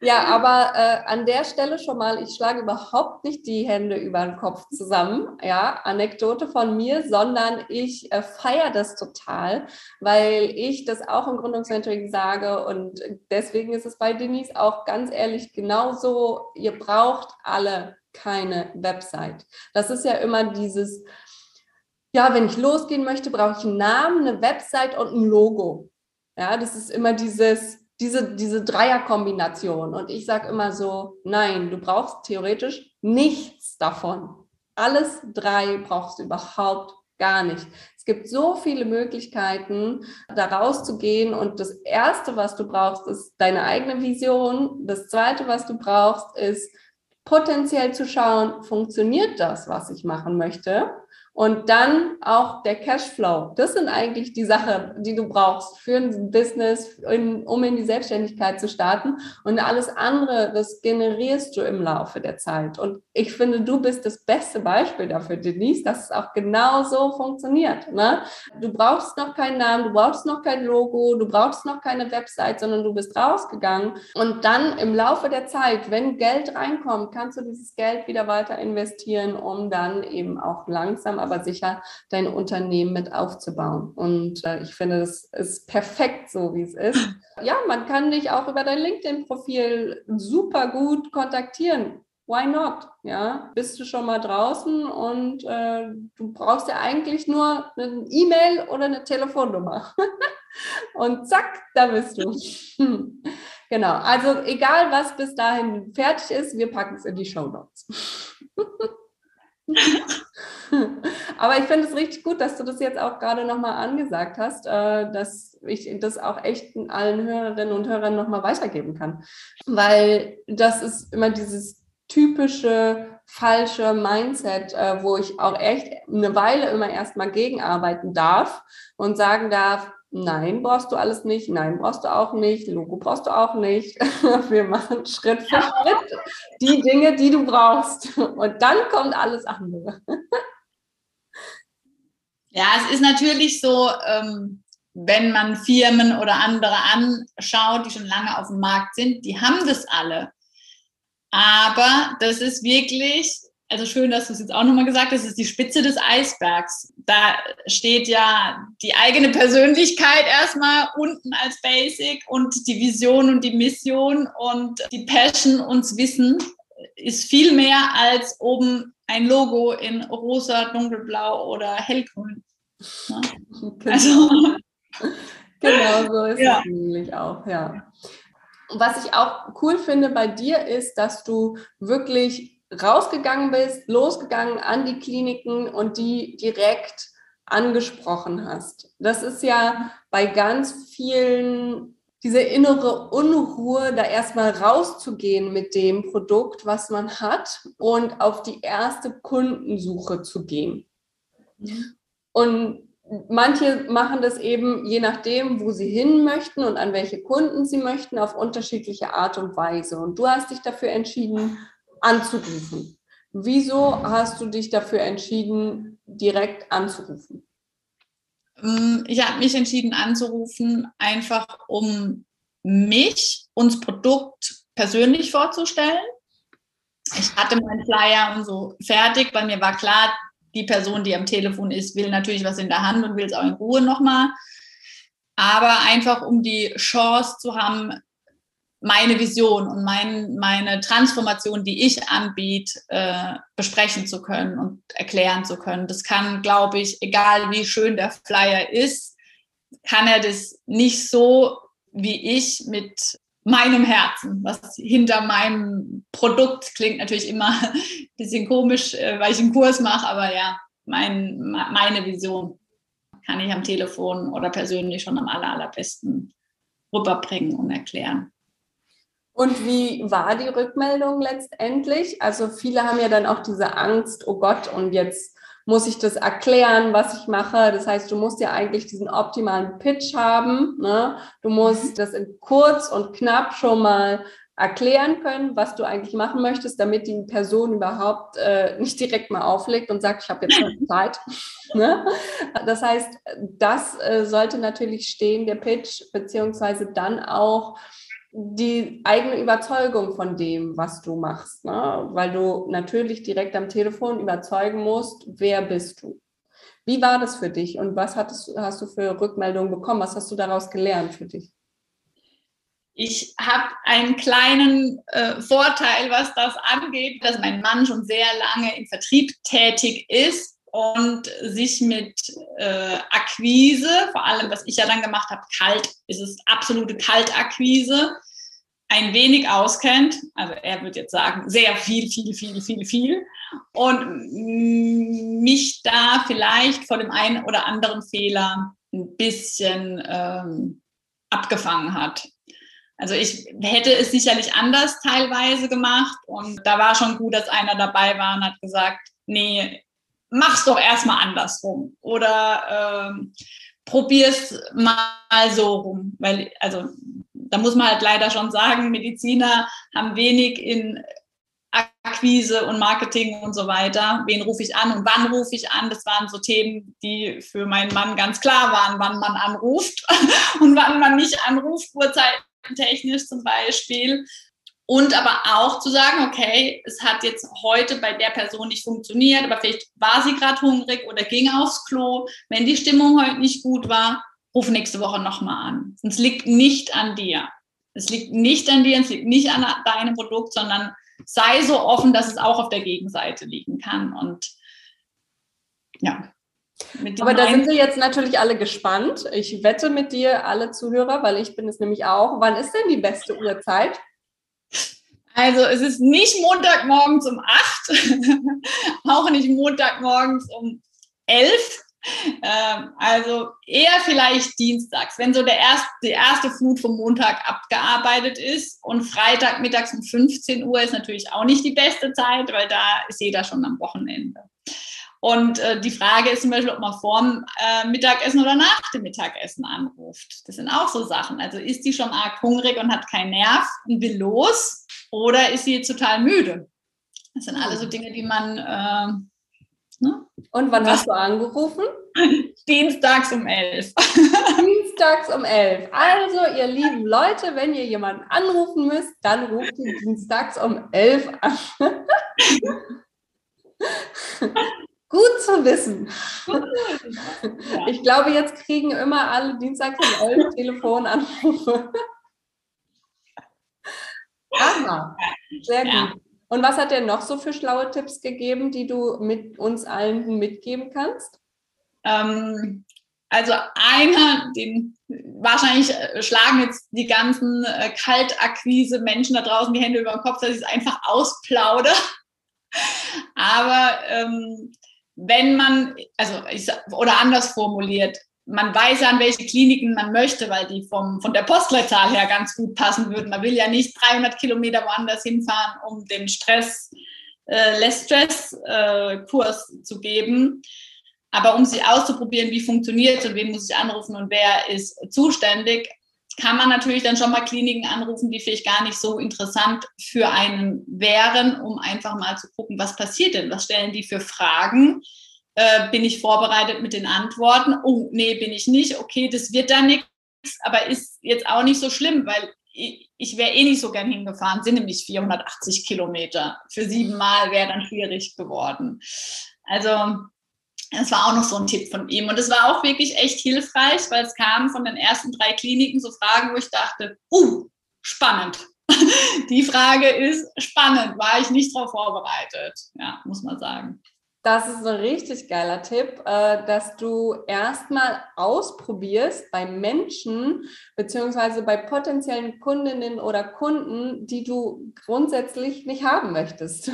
Ja, aber äh, an der Stelle schon mal, ich schlage überhaupt nicht die Hände über den Kopf zusammen, ja, Anekdote von mir, sondern ich äh, feiere das total, weil ich das auch im Gründungsmentoring sage und deswegen ist es bei Denise auch ganz ehrlich genauso, ihr braucht alle keine Website. Das ist ja immer dieses, ja, wenn ich losgehen möchte, brauche ich einen Namen, eine Website und ein Logo. Ja, das ist immer dieses, diese, diese Dreierkombination. Und ich sage immer so, nein, du brauchst theoretisch nichts davon. Alles drei brauchst du überhaupt gar nicht. Es gibt so viele Möglichkeiten, da rauszugehen. Und das Erste, was du brauchst, ist deine eigene Vision. Das Zweite, was du brauchst, ist potenziell zu schauen, funktioniert das, was ich machen möchte? Und dann auch der Cashflow. Das sind eigentlich die Sachen, die du brauchst für ein Business, in, um in die Selbstständigkeit zu starten. Und alles andere, das generierst du im Laufe der Zeit. Und ich finde, du bist das beste Beispiel dafür, Denise, dass es auch genau so funktioniert. Ne? Du brauchst noch keinen Namen, du brauchst noch kein Logo, du brauchst noch keine Website, sondern du bist rausgegangen. Und dann im Laufe der Zeit, wenn Geld reinkommt, kannst du dieses Geld wieder weiter investieren, um dann eben auch langsam, aber sicher dein Unternehmen mit aufzubauen. Und äh, ich finde, das ist perfekt so, wie es ist. Ja, man kann dich auch über dein LinkedIn-Profil super gut kontaktieren. Why not? Ja, bist du schon mal draußen und äh, du brauchst ja eigentlich nur eine E-Mail oder eine Telefonnummer. und zack, da bist du. Genau, also egal was bis dahin fertig ist, wir packen es in die Show Notes. Aber ich finde es richtig gut, dass du das jetzt auch gerade nochmal angesagt hast, äh, dass ich das auch echt allen Hörerinnen und Hörern nochmal weitergeben kann. Weil das ist immer dieses typische falsche Mindset, äh, wo ich auch echt eine Weile immer erstmal gegenarbeiten darf und sagen darf, Nein, brauchst du alles nicht. Nein, brauchst du auch nicht. Logo brauchst du auch nicht. Wir machen Schritt für Schritt die Dinge, die du brauchst. Und dann kommt alles andere. Ja, es ist natürlich so, ähm, wenn man Firmen oder andere anschaut, die schon lange auf dem Markt sind, die haben das alle. Aber das ist wirklich also schön, dass du es jetzt auch nochmal gesagt hast, das ist die Spitze des Eisbergs. Da steht ja die eigene Persönlichkeit erstmal unten als Basic und die Vision und die Mission und die Passion und das Wissen ist viel mehr als oben ein Logo in rosa, dunkelblau oder hellgrün. Ja? Genau. Also, genau so ist ja. es nämlich auch, ja. Was ich auch cool finde bei dir ist, dass du wirklich rausgegangen bist, losgegangen an die Kliniken und die direkt angesprochen hast. Das ist ja bei ganz vielen diese innere Unruhe, da erstmal rauszugehen mit dem Produkt, was man hat und auf die erste Kundensuche zu gehen. Und manche machen das eben je nachdem, wo sie hin möchten und an welche Kunden sie möchten, auf unterschiedliche Art und Weise. Und du hast dich dafür entschieden, anzurufen. Wieso hast du dich dafür entschieden, direkt anzurufen? Mm, ich habe mich entschieden anzurufen, einfach um mich, uns Produkt persönlich vorzustellen. Ich hatte meinen Flyer und so fertig, weil mir war klar, die Person, die am Telefon ist, will natürlich was in der Hand und will es auch in Ruhe nochmal. Aber einfach um die Chance zu haben, meine Vision und mein, meine Transformation, die ich anbiete, äh, besprechen zu können und erklären zu können. Das kann, glaube ich, egal wie schön der Flyer ist, kann er das nicht so wie ich mit meinem Herzen, was hinter meinem Produkt klingt natürlich immer ein bisschen komisch, äh, weil ich einen Kurs mache, aber ja, mein, meine Vision kann ich am Telefon oder persönlich schon am aller, allerbesten rüberbringen und erklären. Und wie war die Rückmeldung letztendlich? Also viele haben ja dann auch diese Angst, oh Gott, und jetzt muss ich das erklären, was ich mache. Das heißt, du musst ja eigentlich diesen optimalen Pitch haben. Ne? Du musst mhm. das in kurz und knapp schon mal erklären können, was du eigentlich machen möchtest, damit die Person überhaupt äh, nicht direkt mal auflegt und sagt, ich habe jetzt keine Zeit. ne? Das heißt, das äh, sollte natürlich stehen, der Pitch, beziehungsweise dann auch die eigene Überzeugung von dem, was du machst, ne? weil du natürlich direkt am Telefon überzeugen musst, wer bist du. Wie war das für dich und was hattest, hast du für Rückmeldungen bekommen? Was hast du daraus gelernt für dich? Ich habe einen kleinen äh, Vorteil, was das angeht, dass mein Mann schon sehr lange im Vertrieb tätig ist und sich mit äh, Akquise, vor allem was ich ja dann gemacht habe, kalt, ist es absolute Kaltakquise, ein wenig auskennt. Also er würde jetzt sagen, sehr viel, viel, viel, viel, viel. Und mich da vielleicht vor dem einen oder anderen Fehler ein bisschen ähm, abgefangen hat. Also ich hätte es sicherlich anders teilweise gemacht und da war schon gut, dass einer dabei war und hat gesagt, nee, mach's doch erstmal andersrum oder ähm, probier's mal so rum, weil also da muss man halt leider schon sagen, Mediziner haben wenig in Akquise und Marketing und so weiter. Wen rufe ich an und wann rufe ich an? Das waren so Themen, die für meinen Mann ganz klar waren, wann man anruft und wann man nicht anruft, uhrzeitentechnisch zum Beispiel. Und aber auch zu sagen, okay, es hat jetzt heute bei der Person nicht funktioniert, aber vielleicht war sie gerade hungrig oder ging aufs Klo. Wenn die Stimmung heute nicht gut war, ruf nächste Woche nochmal an. Es liegt nicht an dir. Es liegt nicht an dir, es liegt nicht an deinem Produkt, sondern sei so offen, dass es auch auf der Gegenseite liegen kann. Und ja. Aber da sind wir jetzt natürlich alle gespannt. Ich wette mit dir, alle Zuhörer, weil ich bin es nämlich auch. Wann ist denn die beste Uhrzeit? Also es ist nicht Montagmorgens um 8, auch nicht Montagmorgens um 11. Ähm, also eher vielleicht dienstags, wenn so der erste, die erste Flut vom Montag abgearbeitet ist und Freitag mittags um 15 Uhr ist natürlich auch nicht die beste Zeit, weil da ist jeder schon am Wochenende. Und äh, die Frage ist zum Beispiel, ob man vor dem äh, Mittagessen oder nach dem Mittagessen anruft. Das sind auch so Sachen. Also ist die schon arg hungrig und hat keinen Nerv und will los oder ist sie total müde? Das sind alle so. Dinge, die man. Ne? Und wann hast du angerufen? Dienstags um elf. Dienstags um elf. Also, ihr lieben Leute, wenn ihr jemanden anrufen müsst, dann ruft ihr dienstags um elf an. Gut zu wissen. Ich glaube, jetzt kriegen immer alle dienstags um elf Telefonanrufe. Aha, sehr gut. Und was hat er noch so für schlaue Tipps gegeben, die du mit uns allen mitgeben kannst? Ähm, also einer, den wahrscheinlich äh, schlagen jetzt die ganzen äh, Kaltakquise Menschen da draußen die Hände über den Kopf, dass ich es einfach ausplaudere. Aber ähm, wenn man, also ich, oder anders formuliert, man weiß ja, an welche Kliniken man möchte, weil die vom, von der Postleitzahl her ganz gut passen würden. Man will ja nicht 300 Kilometer woanders hinfahren, um den Stress, äh, Less Stress äh, Kurs zu geben. Aber um sich auszuprobieren, wie funktioniert es und wen muss ich anrufen und wer ist zuständig, kann man natürlich dann schon mal Kliniken anrufen, die vielleicht gar nicht so interessant für einen wären, um einfach mal zu gucken, was passiert denn, was stellen die für Fragen äh, bin ich vorbereitet mit den Antworten? Oh, nee, bin ich nicht. Okay, das wird dann nichts, aber ist jetzt auch nicht so schlimm, weil ich, ich wäre eh nicht so gern hingefahren, sind nämlich 480 Kilometer. Für sieben Mal wäre dann schwierig geworden. Also, das war auch noch so ein Tipp von ihm. Und es war auch wirklich echt hilfreich, weil es kamen von den ersten drei Kliniken so Fragen, wo ich dachte, uh, spannend. Die Frage ist spannend, war ich nicht darauf vorbereitet, ja, muss man sagen. Das ist ein richtig geiler Tipp, äh, dass du erstmal ausprobierst bei Menschen beziehungsweise bei potenziellen Kundinnen oder Kunden, die du grundsätzlich nicht haben möchtest.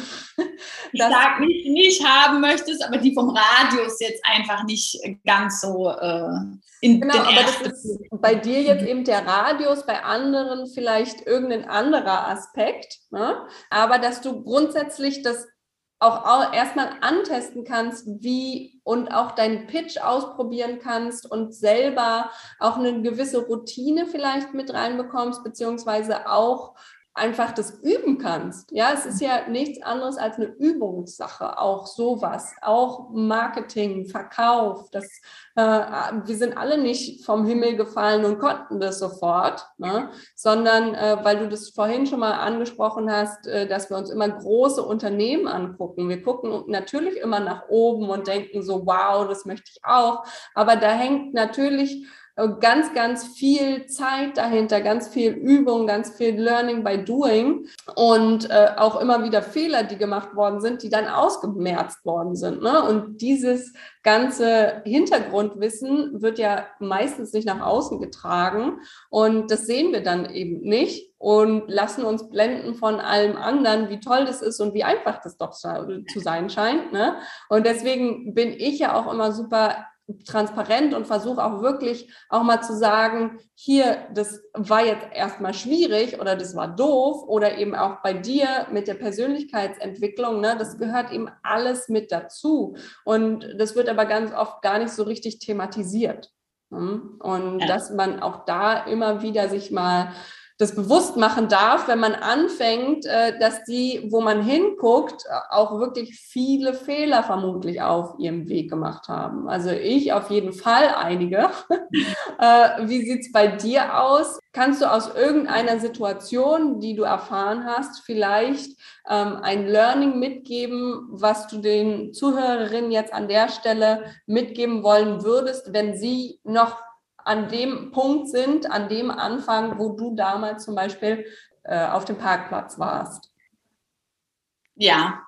Ich sage nicht, nicht haben möchtest, aber die vom Radius jetzt einfach nicht ganz so äh, in genau, den aber das ist bei dir jetzt eben der Radius, bei anderen vielleicht irgendein anderer Aspekt. Ne? Aber dass du grundsätzlich das auch erstmal antesten kannst, wie und auch deinen Pitch ausprobieren kannst und selber auch eine gewisse Routine vielleicht mit reinbekommst, beziehungsweise auch einfach das üben kannst. Ja, es ist ja nichts anderes als eine Übungssache, auch sowas, auch Marketing, Verkauf. Das, äh, wir sind alle nicht vom Himmel gefallen und konnten das sofort, ne? sondern äh, weil du das vorhin schon mal angesprochen hast, äh, dass wir uns immer große Unternehmen angucken. Wir gucken natürlich immer nach oben und denken so, wow, das möchte ich auch. Aber da hängt natürlich ganz, ganz viel Zeit dahinter, ganz viel Übung, ganz viel Learning by Doing und äh, auch immer wieder Fehler, die gemacht worden sind, die dann ausgemerzt worden sind. Ne? Und dieses ganze Hintergrundwissen wird ja meistens nicht nach außen getragen und das sehen wir dann eben nicht und lassen uns blenden von allem anderen, wie toll das ist und wie einfach das doch zu sein scheint. Ne? Und deswegen bin ich ja auch immer super transparent und versuche auch wirklich auch mal zu sagen, hier, das war jetzt erstmal schwierig oder das war doof oder eben auch bei dir mit der Persönlichkeitsentwicklung, ne, das gehört eben alles mit dazu. Und das wird aber ganz oft gar nicht so richtig thematisiert. Hm? Und ja. dass man auch da immer wieder sich mal das bewusst machen darf, wenn man anfängt, äh, dass die, wo man hinguckt, auch wirklich viele Fehler vermutlich auf ihrem Weg gemacht haben. Also ich auf jeden Fall einige. Äh, wie sieht es bei dir aus? Kannst du aus irgendeiner Situation, die du erfahren hast, vielleicht ähm, ein Learning mitgeben, was du den Zuhörerinnen jetzt an der Stelle mitgeben wollen würdest, wenn sie noch an dem Punkt sind, an dem Anfang, wo du damals zum Beispiel äh, auf dem Parkplatz warst. Ja,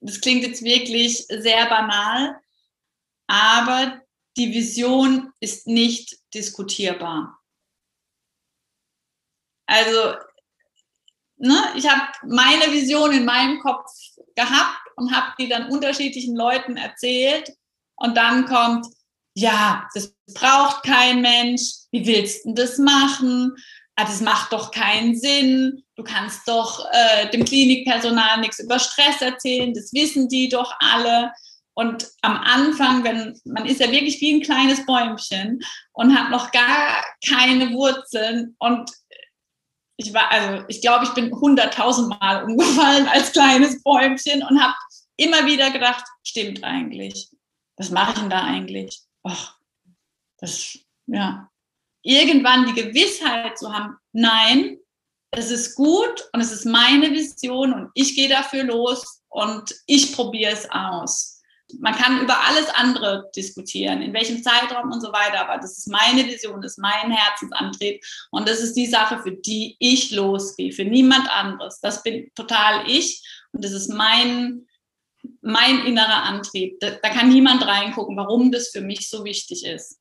das klingt jetzt wirklich sehr banal, aber die Vision ist nicht diskutierbar. Also, ne, ich habe meine Vision in meinem Kopf gehabt und habe die dann unterschiedlichen Leuten erzählt. Und dann kommt, ja, das braucht kein Mensch, wie willst du das machen? Ah, das macht doch keinen Sinn, du kannst doch äh, dem Klinikpersonal nichts über Stress erzählen, das wissen die doch alle. Und am Anfang, wenn man ist ja wirklich wie ein kleines Bäumchen und hat noch gar keine Wurzeln und ich war, also ich glaube, ich bin hunderttausendmal umgefallen als kleines Bäumchen und habe immer wieder gedacht, stimmt eigentlich. Was mache ich denn da eigentlich? Ach, das, ja, irgendwann die Gewissheit zu haben, nein, es ist gut und es ist meine Vision und ich gehe dafür los und ich probiere es aus. Man kann über alles andere diskutieren, in welchem Zeitraum und so weiter, aber das ist meine Vision, das ist mein Herzensantrieb und das ist die Sache, für die ich losgehe, für niemand anderes. Das bin total ich und das ist mein, mein innerer Antrieb. Da, da, kann niemand reingucken, warum das für mich so wichtig ist.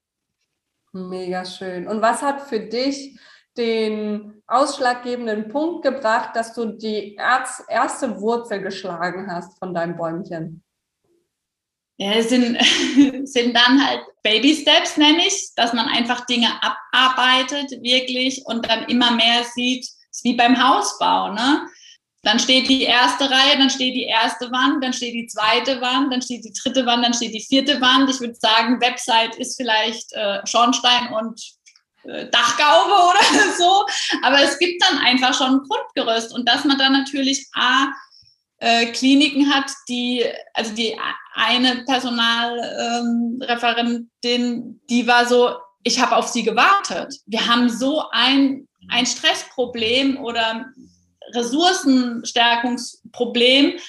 Mega schön. Und was hat für dich den ausschlaggebenden Punkt gebracht, dass du die erste Wurzel geschlagen hast von deinem Bäumchen? Ja, es sind, sind dann halt Baby Steps, nenne ich, dass man einfach Dinge abarbeitet, wirklich, und dann immer mehr sieht, ist wie beim Hausbau, ne? Dann steht die erste Reihe, dann steht die erste Wand, dann steht die zweite Wand, dann steht die dritte Wand, dann steht die vierte Wand. Ich würde sagen, Website ist vielleicht äh, Schornstein und äh, Dachgaube oder so. Aber es gibt dann einfach schon ein Grundgerüst und dass man dann natürlich A, äh, Kliniken hat, die, also die eine Personalreferentin, ähm, die war so, ich habe auf sie gewartet. Wir haben so ein, ein Stressproblem oder Ressourcenstärkungsproblem.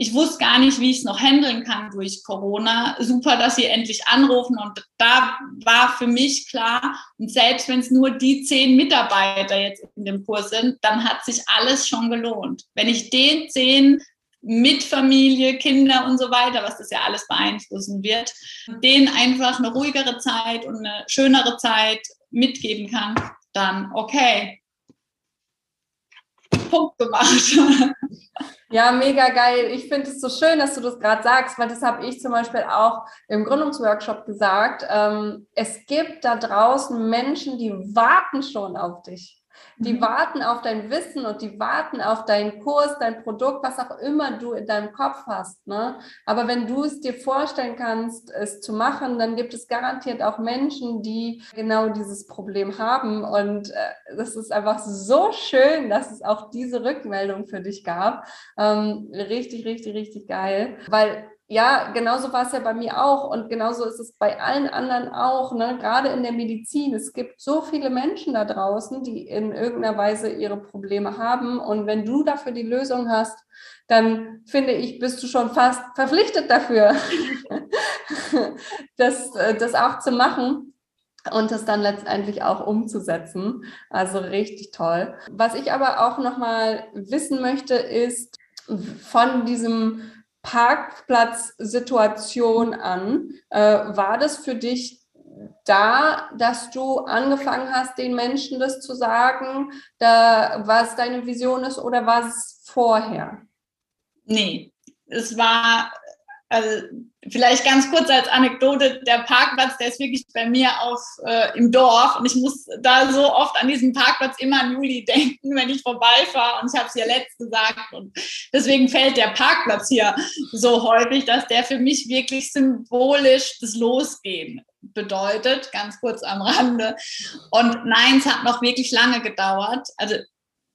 Ich wusste gar nicht, wie ich es noch handeln kann durch Corona. Super, dass Sie endlich anrufen. Und da war für mich klar, und selbst wenn es nur die zehn Mitarbeiter jetzt in dem Kurs sind, dann hat sich alles schon gelohnt. Wenn ich den zehn mit Familie, Kinder und so weiter, was das ja alles beeinflussen wird, denen einfach eine ruhigere Zeit und eine schönere Zeit mitgeben kann, dann okay, Punkt gemacht. Ja, mega geil. Ich finde es so schön, dass du das gerade sagst, weil das habe ich zum Beispiel auch im Gründungsworkshop gesagt. Ähm, es gibt da draußen Menschen, die warten schon auf dich. Die mhm. warten auf dein Wissen und die warten auf deinen Kurs, dein Produkt, was auch immer du in deinem Kopf hast. Ne? Aber wenn du es dir vorstellen kannst, es zu machen, dann gibt es garantiert auch Menschen, die genau dieses Problem haben. Und äh, das ist einfach so schön, dass es auch diese Rückmeldung für dich gab. Ähm, richtig, richtig, richtig geil. Weil ja, genauso war es ja bei mir auch und genauso ist es bei allen anderen auch, ne? gerade in der Medizin. Es gibt so viele Menschen da draußen, die in irgendeiner Weise ihre Probleme haben und wenn du dafür die Lösung hast, dann finde ich, bist du schon fast verpflichtet dafür, das, äh, das auch zu machen und das dann letztendlich auch umzusetzen. Also richtig toll. Was ich aber auch nochmal wissen möchte, ist von diesem Parkplatzsituation an. Äh, war das für dich da, dass du angefangen hast, den Menschen das zu sagen, da, was deine Vision ist oder war es vorher? Nee, es war also vielleicht ganz kurz als Anekdote, der Parkplatz, der ist wirklich bei mir auf, äh, im Dorf. Und ich muss da so oft an diesen Parkplatz immer an Juli denken, wenn ich vorbeifahre. Und ich habe es ja letzt gesagt. Und deswegen fällt der Parkplatz hier so häufig, dass der für mich wirklich symbolisch das Losgehen bedeutet, ganz kurz am Rande. Und nein, es hat noch wirklich lange gedauert, also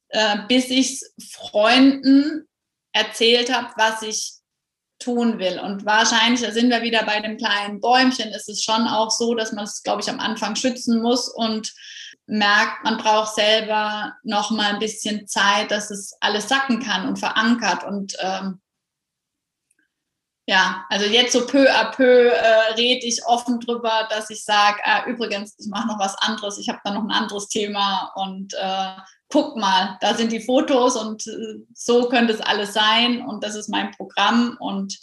äh, bis ich Freunden erzählt habe, was ich tun will. Und wahrscheinlich, da sind wir wieder bei dem kleinen Bäumchen, ist es schon auch so, dass man es, glaube ich, am Anfang schützen muss und merkt, man braucht selber noch mal ein bisschen Zeit, dass es alles sacken kann und verankert. Und ähm, ja, also jetzt so peu à peu äh, rede ich offen drüber, dass ich sage, äh, übrigens, ich mache noch was anderes, ich habe da noch ein anderes Thema und äh, guck mal, da sind die Fotos und äh, so könnte es alles sein und das ist mein Programm und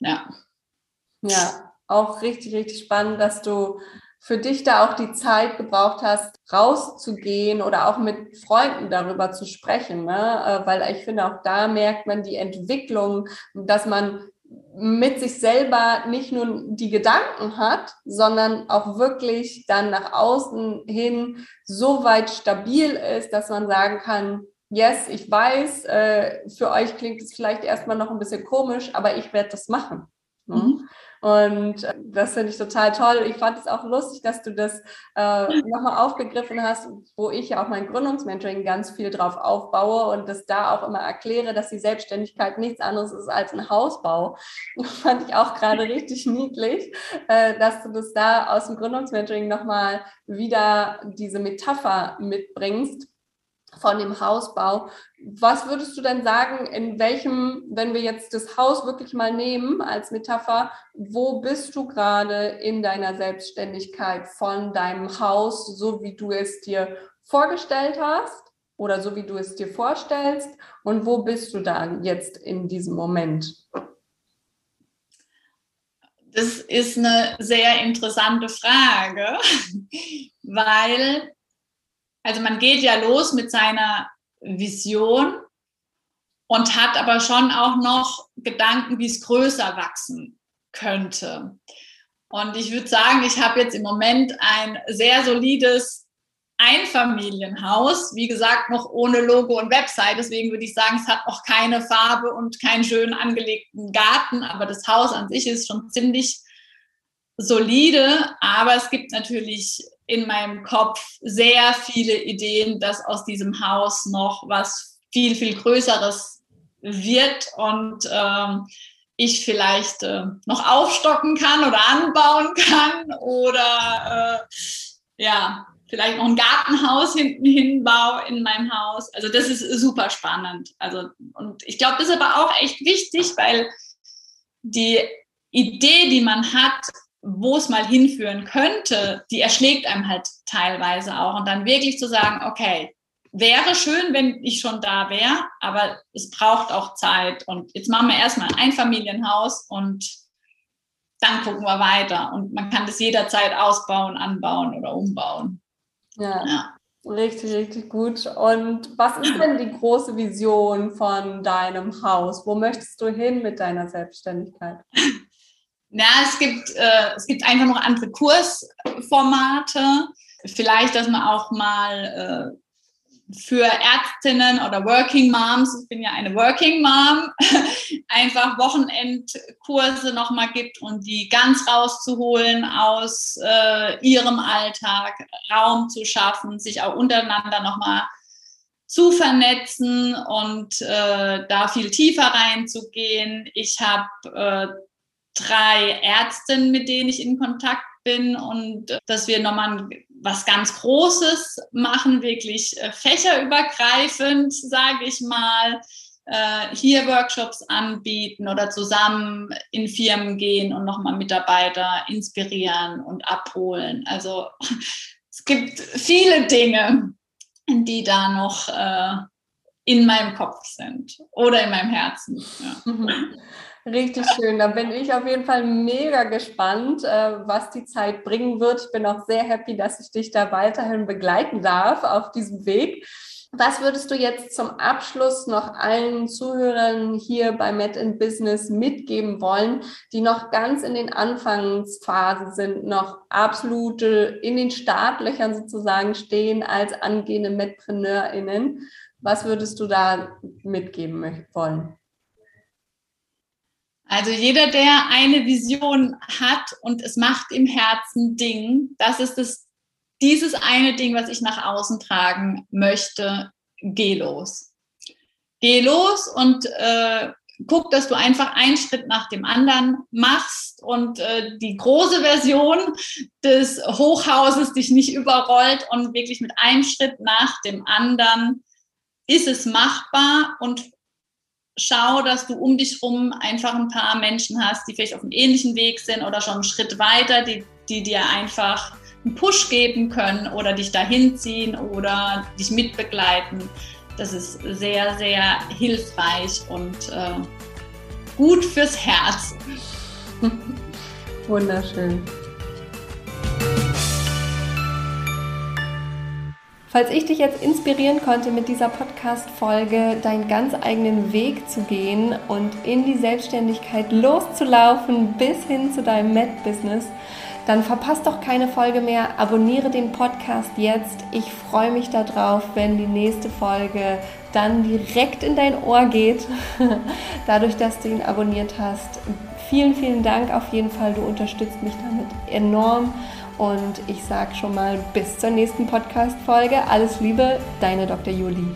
ja. Ja, auch richtig, richtig spannend, dass du für dich da auch die Zeit gebraucht hast, rauszugehen oder auch mit Freunden darüber zu sprechen, ne? Äh, weil ich finde, auch da merkt man die Entwicklung, dass man mit sich selber nicht nur die Gedanken hat, sondern auch wirklich dann nach außen hin so weit stabil ist, dass man sagen kann, yes, ich weiß, äh, für euch klingt es vielleicht erstmal noch ein bisschen komisch, aber ich werde das machen. Ne? Mhm. Und äh, das finde ich total toll. Ich fand es auch lustig, dass du das äh, nochmal aufgegriffen hast, wo ich ja auch mein Gründungsmentoring ganz viel drauf aufbaue und das da auch immer erkläre, dass die Selbstständigkeit nichts anderes ist als ein Hausbau. Das fand ich auch gerade richtig niedlich, äh, dass du das da aus dem Gründungsmentoring nochmal wieder diese Metapher mitbringst von dem Hausbau. Was würdest du denn sagen, in welchem, wenn wir jetzt das Haus wirklich mal nehmen als Metapher, wo bist du gerade in deiner Selbstständigkeit von deinem Haus, so wie du es dir vorgestellt hast oder so wie du es dir vorstellst und wo bist du da jetzt in diesem Moment? Das ist eine sehr interessante Frage, weil also man geht ja los mit seiner Vision und hat aber schon auch noch Gedanken, wie es größer wachsen könnte. Und ich würde sagen, ich habe jetzt im Moment ein sehr solides Einfamilienhaus, wie gesagt, noch ohne Logo und Website. Deswegen würde ich sagen, es hat noch keine Farbe und keinen schön angelegten Garten, aber das Haus an sich ist schon ziemlich solide. Aber es gibt natürlich in meinem Kopf sehr viele Ideen, dass aus diesem Haus noch was viel, viel Größeres wird und ähm, ich vielleicht äh, noch aufstocken kann oder anbauen kann oder äh, ja, vielleicht noch ein Gartenhaus hinten hinbaue in meinem Haus. Also das ist super spannend. Also und ich glaube, das ist aber auch echt wichtig, weil die Idee, die man hat, wo es mal hinführen könnte, die erschlägt einem halt teilweise auch. Und dann wirklich zu sagen, okay, wäre schön, wenn ich schon da wäre, aber es braucht auch Zeit. Und jetzt machen wir erstmal ein Einfamilienhaus und dann gucken wir weiter. Und man kann das jederzeit ausbauen, anbauen oder umbauen. Ja. ja. Richtig, richtig gut. Und was ist denn die große Vision von deinem Haus? Wo möchtest du hin mit deiner Selbstständigkeit? Ja, es gibt, äh, es gibt einfach noch andere Kursformate. Vielleicht, dass man auch mal äh, für Ärztinnen oder Working Moms, ich bin ja eine Working Mom, einfach Wochenendkurse nochmal gibt und die ganz rauszuholen aus äh, ihrem Alltag, Raum zu schaffen, sich auch untereinander nochmal zu vernetzen und äh, da viel tiefer reinzugehen. Ich habe äh, drei Ärztinnen, mit denen ich in Kontakt bin und äh, dass wir nochmal was ganz Großes machen, wirklich äh, fächerübergreifend, sage ich mal, äh, hier Workshops anbieten oder zusammen in Firmen gehen und nochmal Mitarbeiter inspirieren und abholen. Also es gibt viele Dinge, die da noch in meinem Kopf sind oder in meinem Herzen. Ja. Richtig schön. Da bin ich auf jeden Fall mega gespannt, äh, was die Zeit bringen wird. Ich bin auch sehr happy, dass ich dich da weiterhin begleiten darf auf diesem Weg. Was würdest du jetzt zum Abschluss noch allen Zuhörern hier bei Met in Business mitgeben wollen, die noch ganz in den Anfangsphasen sind, noch absolute in den Startlöchern sozusagen stehen als angehende MedpreneurInnen? Was würdest du da mitgeben wollen? Also jeder, der eine Vision hat und es macht im Herzen Ding, das ist das dieses eine Ding, was ich nach außen tragen möchte, geh los. Geh los und äh, guck, dass du einfach einen Schritt nach dem anderen machst und äh, die große Version des Hochhauses dich nicht überrollt und wirklich mit einem Schritt nach dem anderen ist es machbar und schau, dass du um dich rum einfach ein paar Menschen hast, die vielleicht auf einem ähnlichen Weg sind oder schon einen Schritt weiter, die, die dir einfach einen Push geben können oder dich dahin ziehen oder dich mitbegleiten. Das ist sehr, sehr hilfreich und äh, gut fürs Herz. Wunderschön. Falls ich dich jetzt inspirieren konnte, mit dieser Podcast-Folge deinen ganz eigenen Weg zu gehen und in die Selbstständigkeit loszulaufen bis hin zu deinem Med-Business, dann verpasst doch keine Folge mehr. Abonniere den Podcast jetzt. Ich freue mich darauf, wenn die nächste Folge dann direkt in dein Ohr geht, dadurch, dass du ihn abonniert hast. Vielen, vielen Dank auf jeden Fall. Du unterstützt mich damit enorm. Und ich sage schon mal bis zur nächsten Podcast-Folge. Alles Liebe, deine Dr. Julie.